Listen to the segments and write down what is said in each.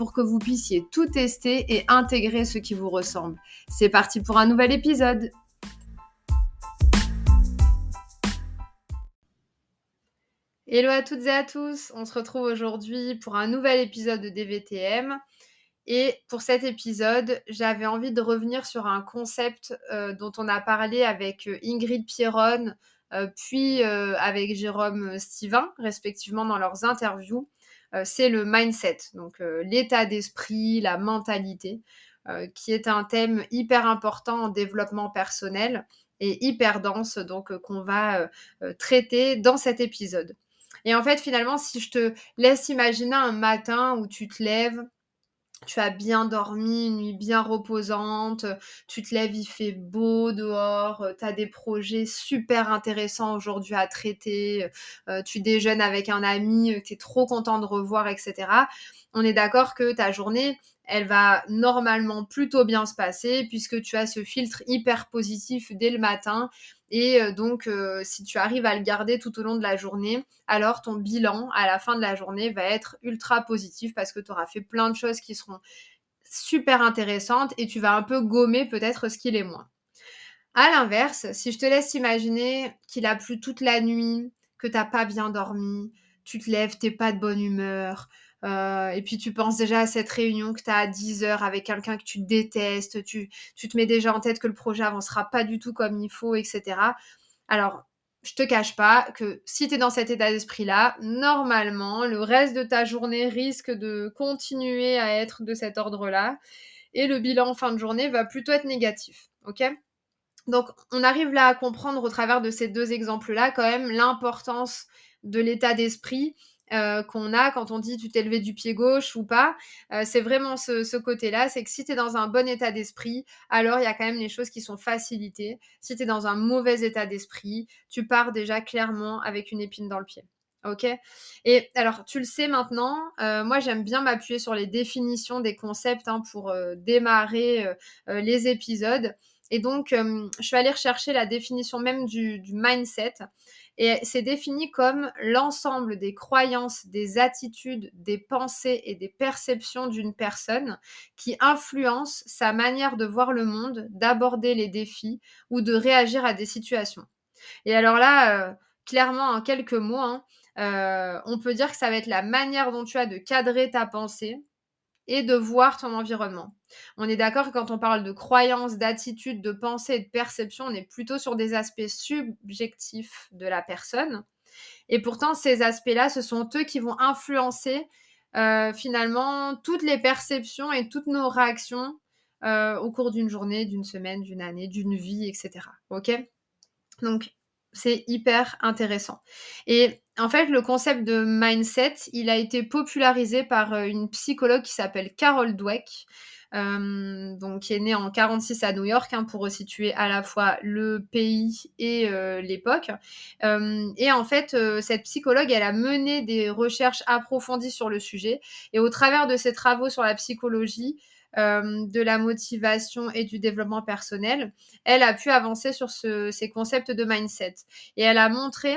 pour que vous puissiez tout tester et intégrer ce qui vous ressemble. C'est parti pour un nouvel épisode. Hello à toutes et à tous, on se retrouve aujourd'hui pour un nouvel épisode de DVTM. Et pour cet épisode, j'avais envie de revenir sur un concept euh, dont on a parlé avec euh, Ingrid Pierron euh, puis avec Jérôme Stivin, respectivement dans leurs interviews, c'est le mindset, donc l'état d'esprit, la mentalité, qui est un thème hyper important en développement personnel et hyper dense, donc qu'on va traiter dans cet épisode. Et en fait, finalement, si je te laisse imaginer un matin où tu te lèves, tu as bien dormi, une nuit bien reposante, tu te lèves, il fait beau dehors, tu as des projets super intéressants aujourd'hui à traiter, euh, tu déjeunes avec un ami tu es trop content de revoir, etc. On est d'accord que ta journée, elle va normalement plutôt bien se passer puisque tu as ce filtre hyper positif dès le matin. Et euh, donc, euh, si tu arrives à le garder tout au long de la journée, alors ton bilan à la fin de la journée va être ultra positif parce que tu auras fait plein de choses qui seront super intéressantes et tu vas un peu gommer peut-être ce qu'il est moins. À l'inverse, si je te laisse imaginer qu'il a plu toute la nuit, que tu n'as pas bien dormi, tu te lèves, t'es pas de bonne humeur, euh, et puis tu penses déjà à cette réunion que tu as à 10 heures avec quelqu'un que tu détestes, tu, te mets déjà en tête que le projet avancera pas du tout comme il faut, etc. Alors, je te cache pas que si tu es dans cet état d'esprit-là, normalement, le reste de ta journée risque de continuer à être de cet ordre-là. Et le bilan en fin de journée va plutôt être négatif. Ok? Donc, on arrive là à comprendre au travers de ces deux exemples-là quand même l'importance de l'état d'esprit euh, qu'on a quand on dit tu t'es levé du pied gauche ou pas. Euh, c'est vraiment ce, côté-là, c'est que si tu es dans un bon état d'esprit, alors il y a quand même les choses qui sont facilitées. Si tu es dans un mauvais état d'esprit, tu pars déjà clairement avec une épine dans le pied. Ok? Et alors, tu le sais maintenant, euh, moi j'aime bien m'appuyer sur les définitions des concepts hein, pour démarrer les épisodes. Et donc, je suis allée rechercher la définition même du mindset. Et c'est défini comme l'ensemble des croyances, des attitudes, des pensées et des perceptions d'une personne qui influencent sa manière de voir le monde, d'aborder les défis ou de réagir à des situations. Et alors là, euh, clairement, en quelques mots, hein, euh, on peut dire que ça va être la manière dont tu as de cadrer ta pensée, et de voir ton environnement. On est d'accord que quand on parle de croyances, d'attitudes, de pensée et de perception, on est plutôt sur des aspects subjectifs de la personne. Et pourtant, ces aspects-là, ce sont eux qui vont influencer euh, finalement toutes les perceptions et toutes nos réactions euh, au cours d'une journée, d'une semaine, d'une année, d'une vie, etc. Ok? Donc, c'est hyper intéressant. Et en fait, le concept de mindset, il a été popularisé par euh, une psychologue qui s'appelle Carol Dweck, euh, donc qui est née en 46 à New York, hein, pour resituer à la fois le pays et euh, l'époque. et en fait, cette psychologue, elle a mené des recherches approfondies sur le sujet. Et au travers de ses travaux sur la psychologie, euh, de la motivation et du développement personnel, elle a pu avancer sur ces concepts de mindset. Et elle a montré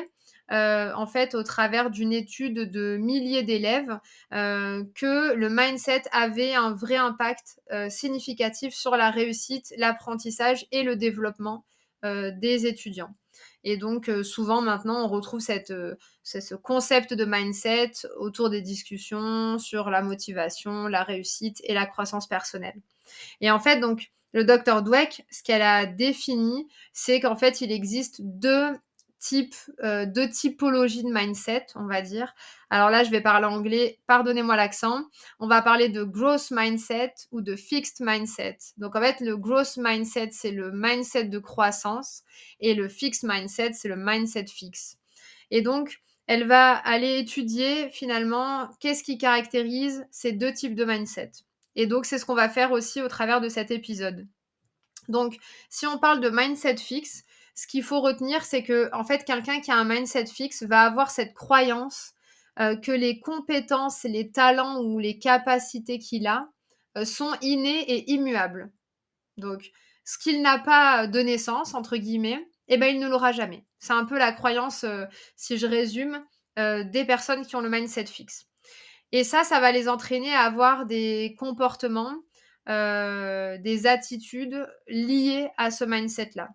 euh, en fait, au travers d'une étude de milliers d'élèves, euh, que le mindset avait un vrai impact significatif sur la réussite, l'apprentissage et le développement des étudiants. Et donc, euh, souvent maintenant, on retrouve cette, euh, ce concept de mindset autour des discussions sur la motivation, la réussite et la croissance personnelle. Et en fait, donc, le docteur Dweck, ce qu'elle a défini, c'est qu'en fait, il existe deux type, euh, deux typologies de mindset, on va dire. Alors là, je vais parler anglais, pardonnez-moi l'accent. On va parler de growth mindset ou de fixed mindset. Donc en fait, le growth mindset, c'est le mindset de croissance et le fixed mindset, c'est le mindset fixe. Et donc, elle va aller étudier finalement qu'est-ce qui caractérise ces deux types de mindset. Et donc, c'est ce qu'on va faire aussi au travers de cet épisode. Donc, si on parle de mindset fixe, ce qu'il faut retenir, c'est que en fait, quelqu'un qui a un mindset fixe va avoir cette croyance euh, que les compétences, les talents ou les capacités qu'il a euh, sont innés et immuables. Donc, ce qu'il n'a pas de naissance, entre guillemets, eh ben, il ne l'aura jamais. C'est un peu la croyance, euh, si je résume, des personnes qui ont le mindset fixe. Et ça, ça va les entraîner à avoir des comportements, des attitudes liées à ce mindset-là.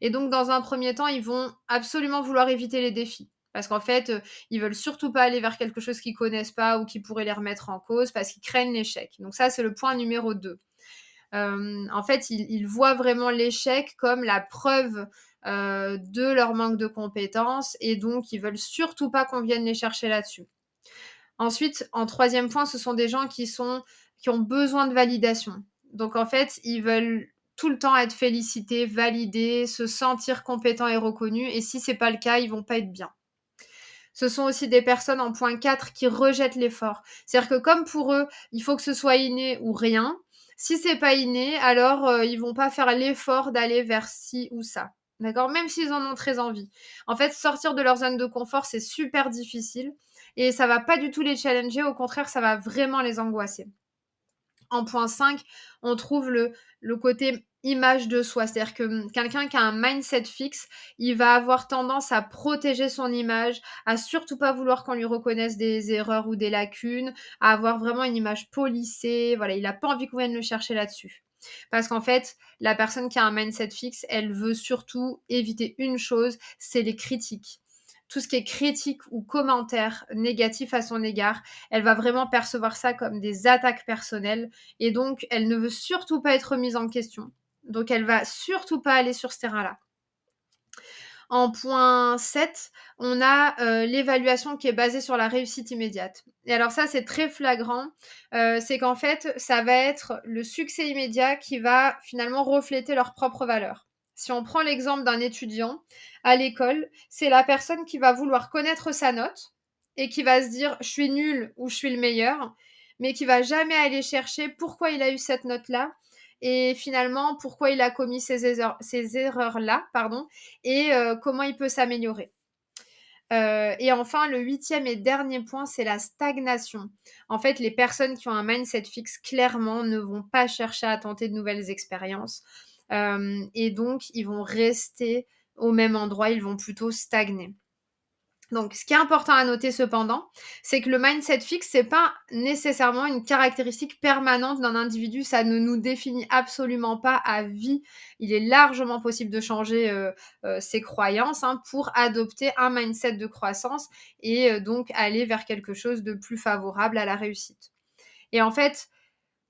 Et donc, dans un premier temps, ils vont absolument vouloir éviter les défis. Parce qu'en fait, euh, ils veulent surtout pas aller vers quelque chose qu'ils connaissent pas ou qui pourrait les remettre en cause parce qu'ils craignent l'échec. Donc ça, c'est le point numéro 2. Euh, en fait, ils, voient vraiment l'échec comme la preuve euh, de leur manque de compétences et donc ils veulent surtout pas qu'on vienne les chercher là-dessus. Ensuite, en troisième point, ce sont des gens qui sont qui ont besoin de validation. Donc en fait, ils veulent tout le temps être félicités, validés, se sentir compétents et reconnus. Et si c'est pas le cas, ils vont pas être bien. Ce sont aussi des personnes en point 4 qui rejettent l'effort. C'est-à-dire que comme pour eux, il faut que ce soit inné ou rien. Si c'est pas inné, alors euh, ils vont pas faire l'effort d'aller vers ci ou ça. D'accord? Même s'ils en ont très envie. En fait, sortir de leur zone de confort, c'est super difficile et ça va pas du tout les challenger, au contraire, ça va vraiment les angoisser. En point 5, on trouve le, côté image de soi. C'est-à-dire que hum, quelqu'un qui a un mindset fixe, il va avoir tendance à protéger son image, à surtout pas vouloir qu'on lui reconnaisse des erreurs ou des lacunes, à avoir vraiment une image polissée. Voilà, il n'a pas envie qu'on vienne le chercher là-dessus. Parce qu'en fait, la personne qui a un mindset fixe, elle veut surtout éviter une chose, c'est les critiques tout ce qui est critique ou commentaire négatif à son égard, elle va vraiment percevoir ça comme des attaques personnelles et donc elle ne veut surtout pas être mise en question. Donc elle va surtout pas aller sur ce terrain-là. En point 7, on a euh, l'évaluation qui est basée sur la réussite immédiate. Et alors ça, c'est très flagrant. Euh, c'est qu'en fait, ça va être le succès immédiat qui va finalement refléter leur propre valeur. Si on prend l'exemple d'un étudiant à l'école, c'est la personne qui va vouloir connaître sa note et qui va se dire je suis nul ou je suis le meilleur, mais qui va jamais aller chercher pourquoi il a eu cette note-là et finalement pourquoi il a commis ces, erreurs, là pardon, et euh, comment il peut s'améliorer. Euh, et enfin, le huitième et dernier point, c'est la stagnation. En fait, les personnes qui ont un mindset fixe, clairement, ne vont pas chercher à tenter de nouvelles expériences. Euh, et donc, ils vont rester au même endroit, ils vont plutôt stagner. Donc, ce qui est important à noter cependant, c'est que le mindset fixe, c'est pas nécessairement une caractéristique permanente d'un individu. Ça ne nous définit absolument pas à vie. Il est largement possible de changer euh, euh, ses croyances hein, pour adopter un mindset de croissance et donc aller vers quelque chose de plus favorable à la réussite. Et en fait,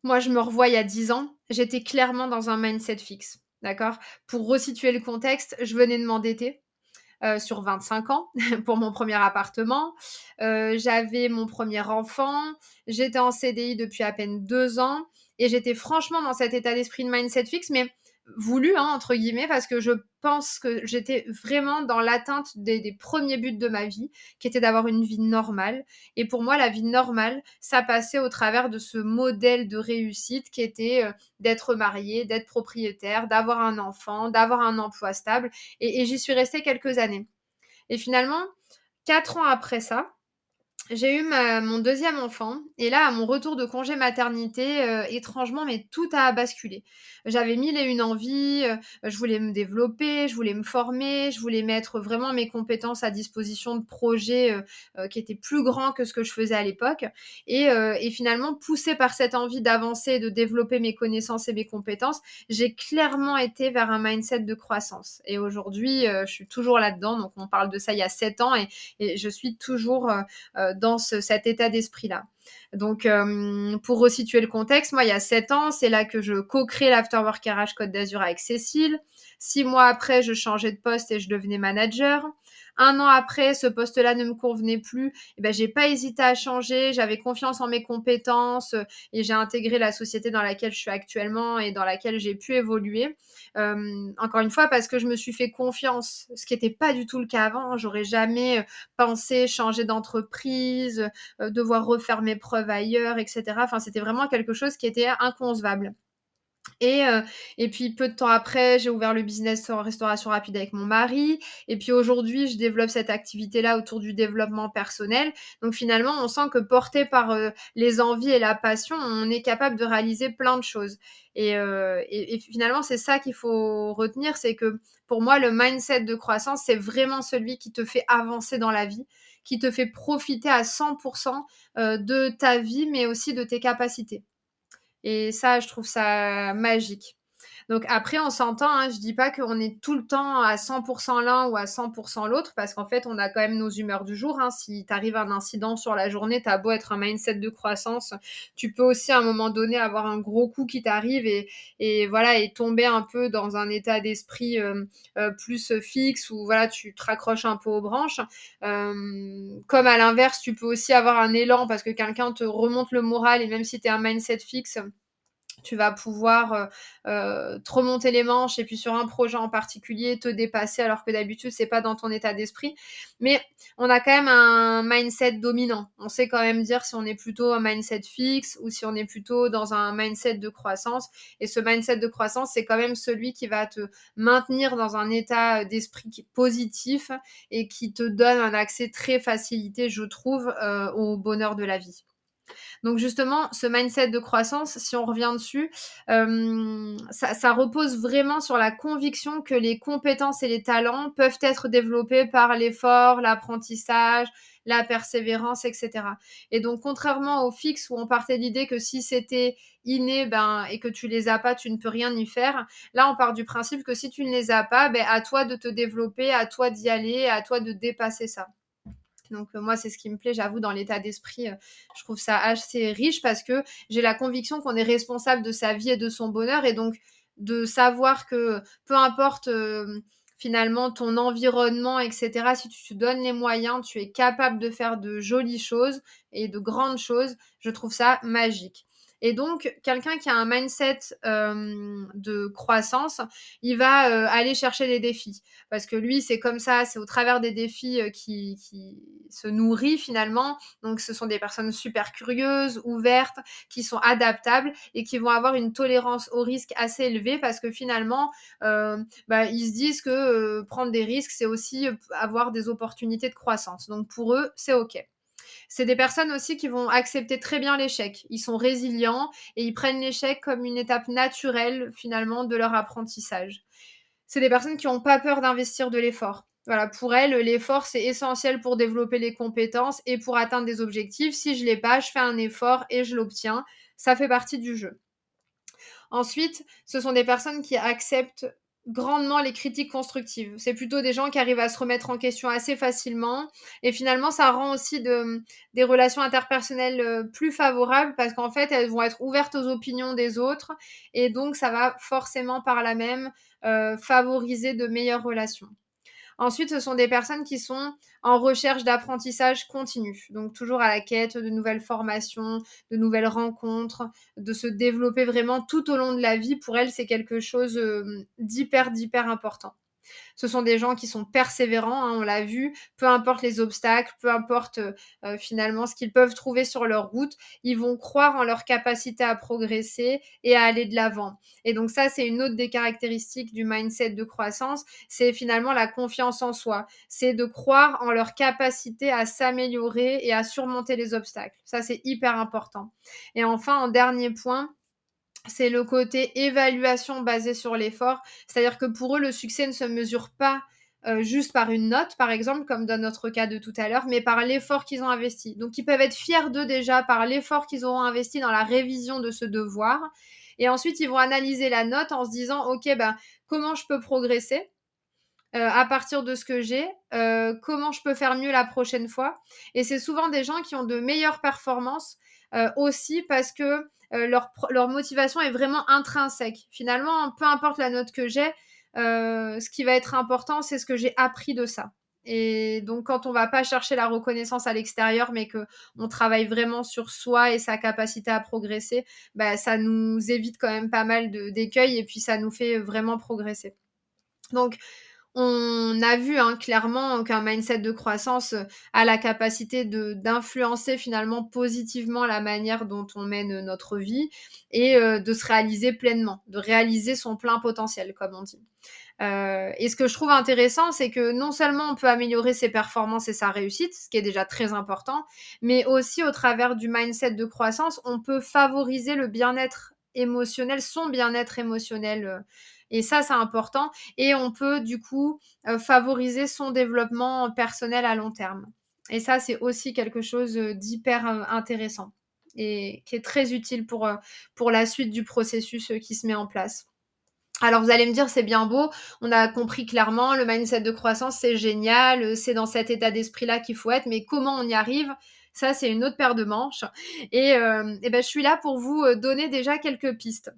moi, je me revois il y a 10 ans, j'étais clairement dans un mindset fixe. D'accord? Pour resituer le contexte, je venais de m'endetter. Euh, sur 25 ans pour mon premier appartement. Euh, j'avais mon premier enfant. J'étais en CDI depuis à peine deux ans. Et j'étais franchement dans cet état d'esprit de mindset fixe. Mais voulu, hein, entre guillemets, parce que je pense que j'étais vraiment dans l'atteinte des, premiers buts de ma vie, qui était d'avoir une vie normale. Et pour moi, la vie normale, ça passait au travers de ce modèle de réussite qui était euh, d'être marié, d'être propriétaire, d'avoir un enfant, d'avoir un emploi stable. et j'y suis restée quelques années. Et finalement, quatre ans après ça, j'ai eu mon deuxième enfant et là, à mon retour de congé maternité, euh, étrangement, mais tout a basculé. J'avais mille et une envies, euh, je voulais me développer, je voulais me former, je voulais mettre vraiment mes compétences à disposition de projets euh, qui étaient plus grands que ce que je faisais à l'époque. Et, finalement, poussée par cette envie d'avancer, de développer mes connaissances et mes compétences, j'ai clairement été vers un mindset de croissance. Et aujourd'hui, je suis toujours là-dedans. Donc, on parle de ça il y a sept ans et je suis toujours dans cet état d'esprit-là. Donc, euh, pour resituer le contexte, moi, il y a sept ans, c'est là que je co-crée l'Afterwork RH Côte d'Azur avec Cécile. Six mois après, je changeais de poste et je devenais manager. Un an après, ce poste-là ne me convenait plus. Et eh ben, j'ai pas hésité à changer. J'avais confiance en mes compétences euh, et j'ai intégré la société dans laquelle je suis actuellement et dans laquelle j'ai pu évoluer. Euh, encore une fois, parce que je me suis fait confiance, ce qui n'était pas du tout le cas avant. J'aurais jamais euh, pensé changer d'entreprise, devoir refaire mes preuves ailleurs, etc. Enfin, c'était vraiment quelque chose qui était inconcevable. Et, euh, et puis peu de temps après, j'ai ouvert le business en restauration rapide avec mon mari. Et puis aujourd'hui, je développe cette activité-là autour du développement personnel. Donc finalement, on sent que porté par euh, les envies et la passion, on est capable de réaliser plein de choses. Et, euh, et, et finalement, c'est ça qu'il faut retenir, c'est que pour moi, le mindset de croissance, c'est vraiment celui qui te fait avancer dans la vie, qui te fait profiter à 100% de ta vie, mais aussi de tes capacités. Et ça, je trouve ça magique. Donc après, on s'entend, hein, je dis pas qu'on est tout le temps à 100% l'un ou à 100% l'autre, parce qu'en fait, on a quand même nos humeurs du jour. Hein. Si t'arrives un incident sur la journée, t'as beau être un mindset de croissance, tu peux aussi à un moment donné avoir un gros coup qui t'arrive et, et, voilà et tomber un peu dans un état d'esprit euh, euh, plus fixe où voilà tu te raccroches un peu aux branches. Euh, comme à l'inverse, tu peux aussi avoir un élan parce que quelqu'un te remonte le moral et même si tu es un mindset fixe, tu vas pouvoir euh, euh, te remonter les manches et puis sur un projet en particulier te dépasser alors que d'habitude c'est pas dans ton état d'esprit. Mais on a quand même un mindset dominant. On sait quand même dire si on est plutôt un mindset fixe ou si on est plutôt dans un mindset de croissance. Et ce mindset de croissance, c'est quand même celui qui va te maintenir dans un état d'esprit positif et qui te donne un accès très facilité, je trouve, euh, au bonheur de la vie. Donc justement, ce mindset de croissance, si on revient dessus, euh, ça, repose vraiment sur la conviction que les compétences et les talents peuvent être développés par l'effort, l'apprentissage, la persévérance, etc. Et donc, contrairement au fixe où on partait de l'idée que si c'était inné ben, et que tu les as pas, tu ne peux rien y faire, là, on part du principe que si tu ne les as pas, ben, à toi de te développer, à toi d'y aller, à toi de dépasser ça. Donc euh, moi, c'est ce qui me plaît, j'avoue, dans l'état d'esprit. Euh, je trouve ça assez riche parce que j'ai la conviction qu'on est responsable de sa vie et de son bonheur. Et donc de savoir que peu importe euh, finalement ton environnement, etc., si tu te donnes les moyens, tu es capable de faire de jolies choses et de grandes choses, je trouve ça magique. Et donc, quelqu'un qui a un mindset de croissance, il va aller chercher des défis. Parce que lui, c'est comme ça, c'est au travers des défis euh, qui, qui, se nourrit finalement. Donc, ce sont des personnes super curieuses, ouvertes, qui sont adaptables et qui vont avoir une tolérance au risque assez élevée parce que finalement, bah, ils se disent que prendre des risques, c'est aussi avoir des opportunités de croissance. Donc, pour eux, c'est OK. C'est des personnes aussi qui vont accepter très bien l'échec. Ils sont résilients et ils prennent l'échec comme une étape naturelle finalement de leur apprentissage. C'est des personnes qui n'ont pas peur d'investir de l'effort. Voilà, pour elles, l'effort, c'est essentiel pour développer les compétences et pour atteindre des objectifs. Si je l'ai pas, je fais un effort et je l'obtiens. Ça fait partie du jeu. Ensuite, ce sont des personnes qui acceptent grandement les critiques constructives. C'est plutôt des gens qui arrivent à se remettre en question assez facilement. Et finalement, ça rend aussi de, des relations interpersonnelles euh, plus favorables parce qu'en fait, elles vont être ouvertes aux opinions des autres. Et donc, ça va forcément par là même euh, favoriser de meilleures relations. Ensuite, ce sont des personnes qui sont en recherche d'apprentissage continu, donc toujours à la quête de nouvelles formations, de nouvelles rencontres, de se développer vraiment tout au long de la vie. Pour elles, c'est quelque chose euh, d'hyper, d'hyper important. Ce sont des gens qui sont persévérants, hein, on l'a vu, peu importe les obstacles, peu importe euh, euh, finalement ce qu'ils peuvent trouver sur leur route, ils vont croire en leur capacité à progresser et à aller de l'avant. Et donc ça, c'est une autre des caractéristiques du mindset de croissance, c'est finalement la confiance en soi, c'est de croire en leur capacité à s'améliorer et à surmonter les obstacles. Ça, c'est hyper important. Et enfin, en dernier point, c'est le côté évaluation basée sur l'effort. C'est-à-dire que pour eux, le succès ne se mesure pas euh, juste par une note, par exemple, comme dans notre cas de tout à l'heure, mais par l'effort qu'ils ont investi. Donc, ils peuvent être fiers d'eux déjà par l'effort qu'ils auront investi dans la révision de ce devoir. Et ensuite, ils vont analyser la note en se disant, OK, ben, comment je peux progresser euh, à partir de ce que j'ai, euh, comment je peux faire mieux la prochaine fois? Et c'est souvent des gens qui ont de meilleures performances aussi parce que euh, leur, motivation est vraiment intrinsèque. Finalement, peu importe la note que j'ai, euh, ce qui va être important, c'est ce que j'ai appris de ça. Et donc, quand on va pas chercher la reconnaissance à l'extérieur, mais que on travaille vraiment sur soi et sa capacité à progresser, bah, ça nous évite quand même pas mal d'écueils et puis ça nous fait vraiment progresser. Donc, on a vu hein, clairement qu'un mindset de croissance a la capacité d'influencer finalement positivement la manière dont on mène notre vie et de se réaliser pleinement, de réaliser son plein potentiel, comme on dit. Euh, et ce que je trouve intéressant, c'est que non seulement on peut améliorer ses performances et sa réussite, ce qui est déjà très important, mais aussi au travers du mindset de croissance, on peut favoriser le bien-être émotionnel, son bien-être émotionnel. Euh, et ça, c'est important. Et on peut du coup euh, favoriser son développement personnel à long terme. Et ça, c'est aussi quelque chose d'hyper intéressant et qui est très utile pour, la suite du processus qui se met en place. Alors vous allez me dire c'est bien beau, on a compris clairement le mindset de croissance c'est génial, c'est dans cet état d'esprit là qu'il faut être, mais comment on y arrive? Ça c'est une autre paire de manches et, euh, et ben je suis là pour vous euh, donner déjà quelques pistes.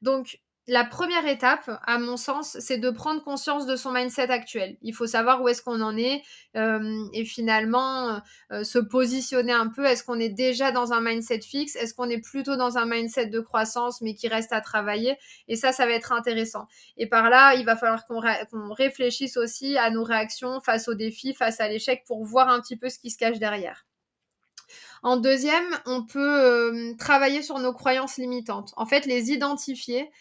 Donc la première étape, à mon sens, c'est de prendre conscience de son mindset actuel. Il faut savoir où est-ce qu'on en est euh, et finalement euh, se positionner un peu. Est-ce qu'on est déjà dans un mindset fixe? Est-ce qu'on est plutôt dans un mindset de croissance mais qui reste à travailler? Et ça, ça va être intéressant. Et par là, il va falloir qu'on réfléchisse aussi à nos réactions face aux défis, face à l'échec pour voir un petit peu ce qui se cache derrière. En deuxième, on peut euh, travailler sur nos croyances limitantes. En fait, les identifier euh,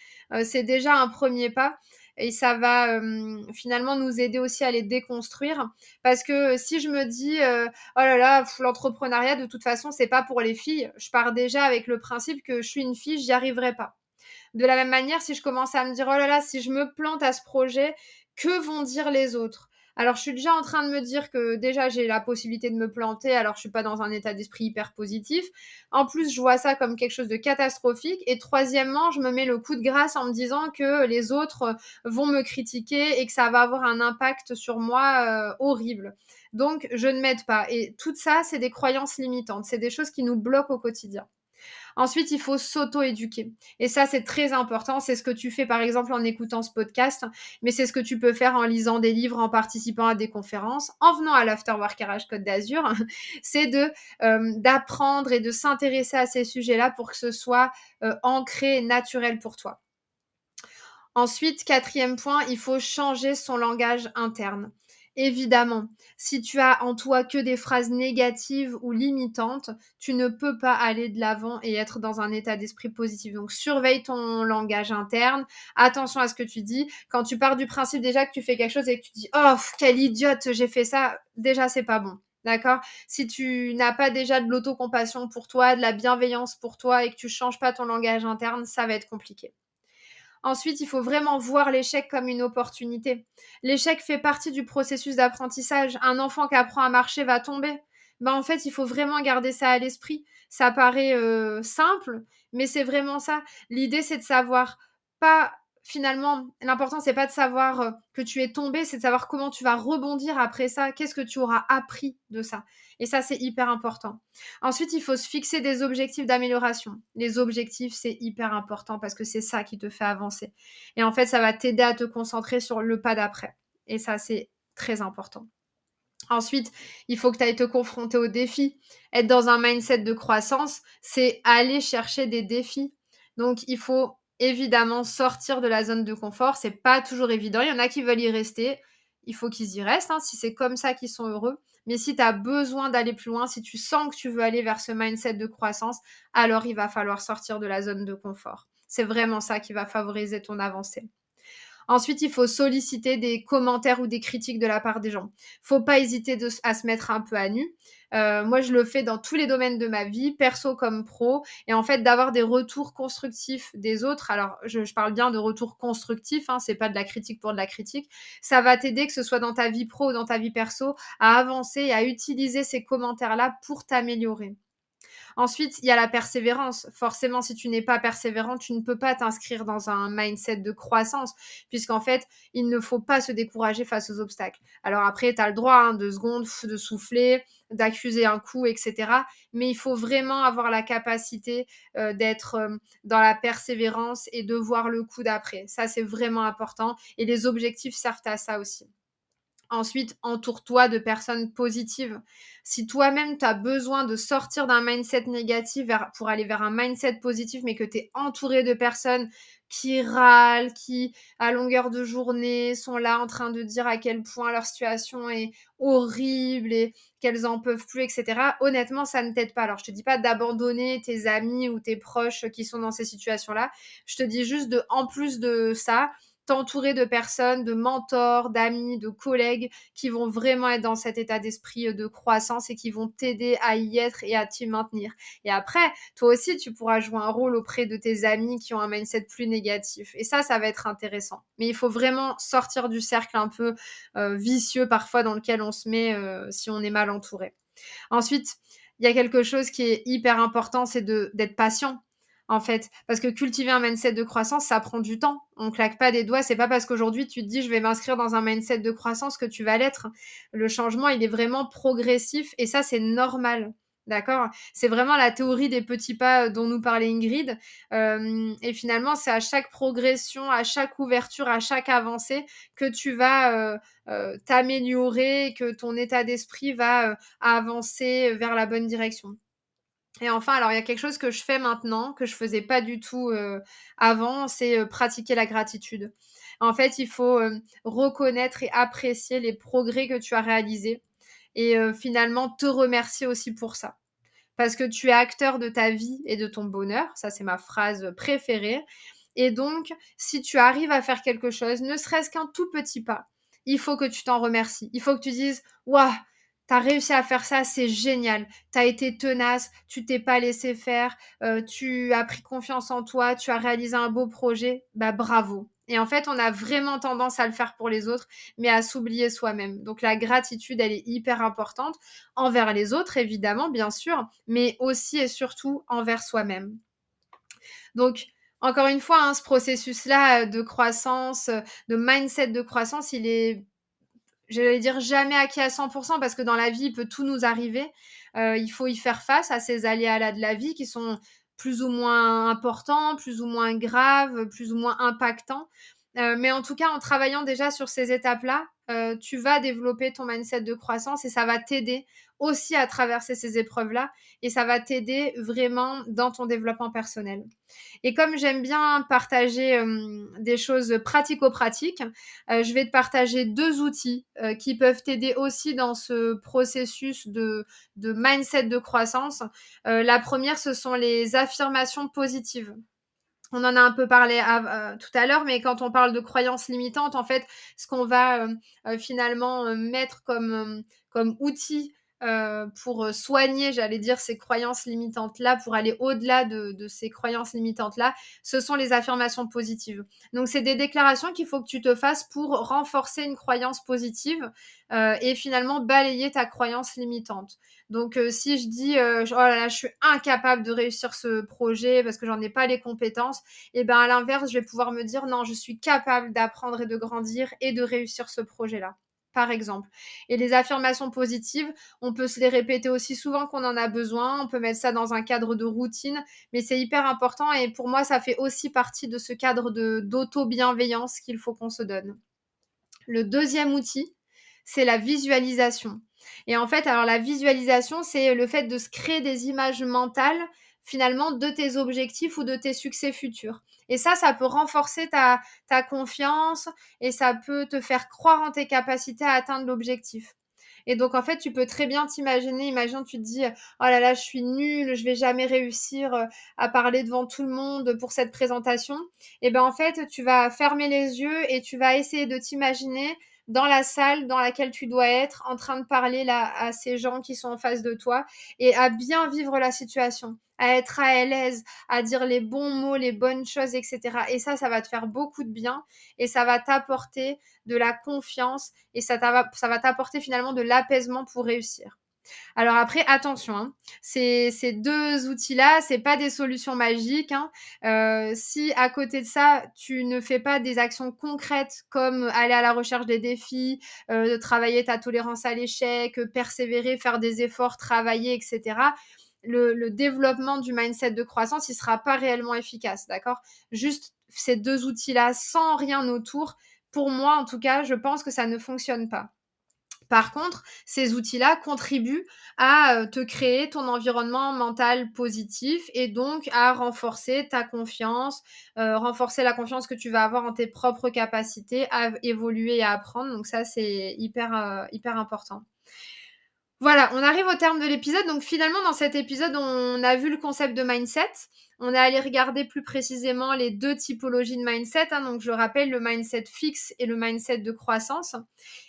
c'est déjà un premier pas et ça va euh, finalement nous aider aussi à les déconstruire. Parce que si je me dis euh, oh là là l'entrepreneuriat de toute façon c'est pas pour les filles je pars déjà avec le principe que je suis une fille j'y arriverai pas. De la même manière si je commence à me dire oh là là si je me plante à ce projet que vont dire les autres? Alors, je suis déjà en train de me dire que déjà, j'ai la possibilité de me planter, alors je suis pas dans un état d'esprit hyper positif. En plus, je vois ça comme quelque chose de catastrophique. Et troisièmement, je me mets le coup de grâce en me disant que les autres vont me critiquer et que ça va avoir un impact sur moi euh, horrible. Donc, je ne m'aide pas. Et tout ça, c'est des croyances limitantes. C'est des choses qui nous bloquent au quotidien. Ensuite, il faut s'auto-éduquer. Et ça, c'est très important. C'est ce que tu fais, par exemple, en écoutant ce podcast, mais c'est ce que tu peux faire en lisant des livres, en participant à des conférences, en venant à l'Afterwork RH Côte d'Azur. c'est de euh, d'apprendre et de s'intéresser à ces sujets-là pour que ce soit euh, ancré, naturel pour toi. Ensuite, quatrième point, il faut changer son langage interne. Évidemment, si tu as en toi que des phrases négatives ou limitantes, tu ne peux pas aller de l'avant et être dans un état d'esprit positif. Donc surveille ton langage interne, attention à ce que tu dis. Quand tu pars du principe déjà que tu fais quelque chose et que tu dis "Oh, quelle idiote, j'ai fait ça", déjà c'est pas bon. D'accord? Si tu n'as pas déjà de l'autocompassion pour toi, de la bienveillance pour toi et que tu changes pas ton langage interne, ça va être compliqué. Ensuite, il faut vraiment voir l'échec comme une opportunité. L'échec fait partie du processus d'apprentissage. Un enfant qui apprend à marcher va tomber. Ben, en fait, il faut vraiment garder ça à l'esprit. Ça paraît euh, simple, mais c'est vraiment ça. L'idée, c'est de savoir pas finalement, l'important, c'est pas de savoir euh, que tu es tombé, c'est de savoir comment tu vas rebondir après ça, qu'est-ce que tu auras appris de ça? Et ça, c'est hyper important. Ensuite, il faut se fixer des objectifs d'amélioration. Les objectifs, c'est hyper important parce que c'est ça qui te fait avancer. Et en fait, ça va t'aider à te concentrer sur le pas d'après. Et ça, c'est très important. Ensuite, il faut que tu ailles te confronter aux défis. Être dans un mindset de croissance, c'est aller chercher des défis. Donc, il faut évidemment sortir de la zone de confort. C'est pas toujours évident. Il y en a qui veulent y rester. Il faut qu'ils y restent, hein, si c'est comme ça qu'ils sont heureux. Mais si tu as besoin d'aller plus loin, si tu sens que tu veux aller vers ce mindset de croissance, alors il va falloir sortir de la zone de confort. C'est vraiment ça qui va favoriser ton avancée. Ensuite, il faut solliciter des commentaires ou des critiques de la part des gens. Faut pas hésiter à se mettre un peu à nu. Euh, moi, je le fais dans tous les domaines de ma vie, perso comme pro, et en fait d'avoir des retours constructifs des autres. Alors, je, parle bien de retours constructifs, hein, c'est pas de la critique pour de la critique. Ça va t'aider, que ce soit dans ta vie pro ou dans ta vie perso, à avancer et à utiliser ces commentaires-là pour t'améliorer. Ensuite, il y a la persévérance. Forcément, si tu n'es pas persévérant, tu ne peux pas t'inscrire dans un mindset de croissance, puisqu'en fait, il ne faut pas se décourager face aux obstacles. Alors après, tu as le droit hein, de secondes, de souffler, d'accuser un coup, etc. Mais il faut vraiment avoir la capacité euh, d'être euh, dans la persévérance et de voir le coup d'après. Ça, c'est vraiment important. Et les objectifs servent à ça aussi. Ensuite, entoure-toi de personnes positives. Si toi-même, tu as besoin de sortir d'un mindset négatif pour aller vers un mindset positif, mais que tu es entouré de personnes qui râlent, qui, à longueur de journée, sont là en train de dire à quel point leur situation est horrible et qu'elles en peuvent plus, etc. Honnêtement, ça ne t'aide pas. Alors, je te dis pas d'abandonner tes amis ou tes proches qui sont dans ces situations-là. Je te dis juste de, en plus de ça, t'entourer de personnes, de mentors, d'amis, de collègues qui vont vraiment être dans cet état d'esprit euh, de croissance et qui vont t'aider à y être et à t'y maintenir. Et après, toi aussi, tu pourras jouer un rôle auprès de tes amis qui ont un mindset plus négatif. Et ça, ça va être intéressant. Mais il faut vraiment sortir du cercle un peu euh, vicieux parfois dans lequel on se met euh, si on est mal entouré. Ensuite, il y a quelque chose qui est hyper important, c'est d'être patient en fait. Parce que cultiver un mindset de croissance, ça prend du temps. On claque pas des doigts. C'est pas parce qu'aujourd'hui tu te dis je vais m'inscrire dans un mindset de croissance que tu vas l'être. Le changement, il est vraiment progressif et ça, c'est normal. D'accord? C'est vraiment la théorie des petits pas euh, dont nous parlait Ingrid. Euh, et finalement, c'est à chaque progression, à chaque ouverture, à chaque avancée que tu vas euh, t'améliorer, que ton état d'esprit va avancer vers la bonne direction. Et enfin, alors il y a quelque chose que je fais maintenant, que je faisais pas du tout euh, avant, c'est euh, pratiquer la gratitude. En fait, il faut euh, reconnaître et apprécier les progrès que tu as réalisés et finalement te remercier aussi pour ça. Parce que tu es acteur de ta vie et de ton bonheur, ça c'est ma phrase préférée. Et donc, si tu arrives à faire quelque chose, ne serait-ce qu'un tout petit pas, il faut que tu t'en remercies. Il faut que tu dises, waouh, T'as réussi à faire ça, c'est génial. T'as été tenace, tu t'es pas laissé faire, euh, tu as pris confiance en toi, tu as réalisé un beau projet. Bah bravo. Et en fait, on a vraiment tendance à le faire pour les autres, mais à s'oublier soi-même. Donc la gratitude, elle est hyper importante envers les autres, évidemment, bien sûr, mais aussi et surtout envers soi-même. Donc, encore une fois, hein, ce processus-là de croissance, de mindset de croissance, il est j'allais dire jamais acquis à 100% parce que dans la vie, il peut tout nous arriver. Euh, il faut y faire face à ces aléas-là de la vie qui sont plus ou moins importants, plus ou moins graves, plus ou moins impactants. Euh, mais en tout cas, en travaillant déjà sur ces étapes-là, euh, tu vas développer ton mindset de croissance et ça va t'aider aussi à traverser ces épreuves-là et ça va t'aider vraiment dans ton développement personnel. Et comme j'aime bien partager euh, des choses pratico-pratiques, je vais te partager deux outils qui peuvent t'aider aussi dans ce processus de, de mindset de croissance. la première, ce sont les affirmations positives on en a un peu parlé euh, tout à l'heure, mais quand on parle de croyances limitantes, en fait, ce qu'on va euh, euh, finalement mettre comme, comme outil pour soigner, j'allais dire, ces croyances limitantes-là, pour aller au-delà de, ces croyances limitantes-là, ce sont les affirmations positives. Donc, c'est des déclarations qu'il faut que tu te fasses pour renforcer une croyance positive et finalement balayer ta croyance limitante. Donc, euh, si je dis, euh, oh là là, je suis incapable de réussir ce projet parce que j'en ai pas les compétences, et ben à l'inverse, je vais pouvoir me dire, non, je suis capable d'apprendre et de grandir et de réussir ce projet-là par exemple. Et les affirmations positives, on peut se les répéter aussi souvent qu'on en a besoin, on peut mettre ça dans un cadre de routine, mais c'est hyper important et pour moi, ça fait aussi partie de ce cadre d'auto-bienveillance qu'il faut qu'on se donne. Le deuxième outil, c'est la visualisation. Et en fait, alors la visualisation, c'est le fait de se créer des images mentales finalement de tes objectifs ou de tes succès futurs. Et ça, ça peut renforcer ta, ta confiance et ça peut te faire croire en tes capacités à atteindre l'objectif. Et donc, en fait, tu peux très bien t'imaginer, imagine, tu te dis, oh là là, je suis nulle, je vais jamais réussir euh, à parler devant tout le monde pour cette présentation. Et ben, en fait, tu vas fermer les yeux et tu vas essayer de t'imaginer dans la salle dans laquelle tu dois être, en train de parler là, à ces gens qui sont en face de toi et à bien vivre la situation, à être à l'aise, à dire les bons mots, les bonnes choses, etc. Et ça, ça va te faire beaucoup de bien et ça va t'apporter de la confiance et ça, ça va t'apporter finalement de l'apaisement pour réussir. Alors après, attention, hein, ces, deux outils-là, c'est pas des solutions magiques. Hein. Euh, si à côté de ça, tu ne fais pas des actions concrètes comme aller à la recherche des défis, euh, travailler ta tolérance à l'échec, persévérer, faire des efforts, travailler, etc. Le, développement du mindset de croissance, il sera pas réellement efficace, d'accord? Juste ces deux outils-là, sans rien autour, pour moi en tout cas, je pense que ça ne fonctionne pas. Par contre, ces outils-là contribuent à te créer ton environnement mental positif et donc à renforcer ta confiance, renforcer la confiance que tu vas avoir en tes propres capacités à évoluer et à apprendre. Donc ça, c'est hyper, hyper important. Voilà, on arrive au terme de l'épisode. Donc finalement, dans cet épisode, on a vu le concept de mindset. On est allé regarder plus précisément les deux typologies de mindset. Hein. donc je rappelle le mindset fixe et le mindset de croissance.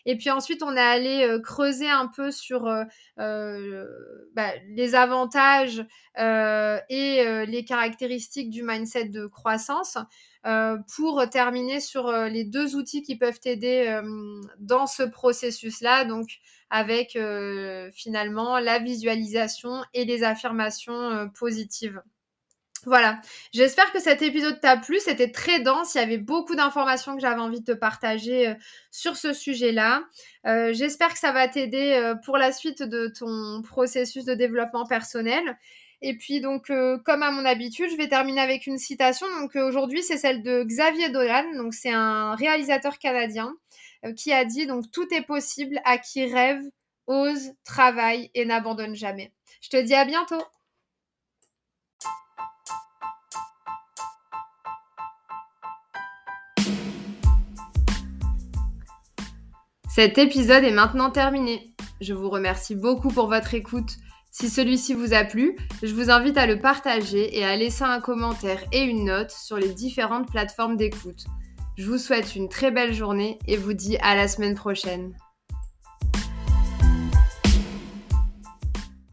Et puis ensuite, on est allé euh, creuser un peu sur euh, euh, bah, les avantages et les caractéristiques du mindset de croissance. pour terminer sur les deux outils qui peuvent t'aider dans ce processus-là. Donc, avec finalement la visualisation et les affirmations positives. Voilà, j'espère que cet épisode t'a plu, c'était très dense, il y avait beaucoup d'informations que j'avais envie de te partager euh, sur ce sujet-là. j'espère que ça va t'aider pour la suite de ton processus de développement personnel. Et puis donc, comme à mon habitude, je vais terminer avec une citation. Donc aujourd'hui, c'est celle de Xavier Dolan. Donc c'est un réalisateur canadien euh, qui a dit donc tout est possible à qui rêve, ose, travaille et n'abandonne jamais. Je te dis à bientôt. Cet épisode est maintenant terminé. Je vous remercie beaucoup pour votre écoute. Si celui-ci vous a plu, je vous invite à le partager et à laisser un commentaire et une note sur les différentes plateformes d'écoute. Je vous souhaite une très belle journée et vous dis à la semaine prochaine.